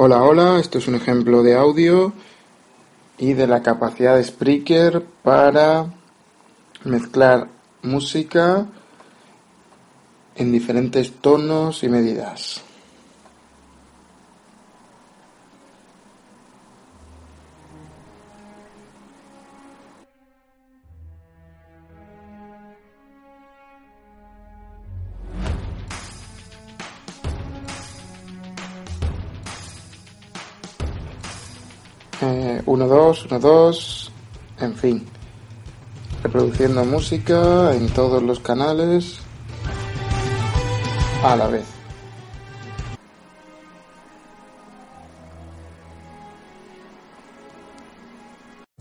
Hola, hola, esto es un ejemplo de audio y de la capacidad de Spreaker para mezclar música en diferentes tonos y medidas. Eh, 1, 2, 1, 2, en fin. Reproduciendo música en todos los canales a la vez.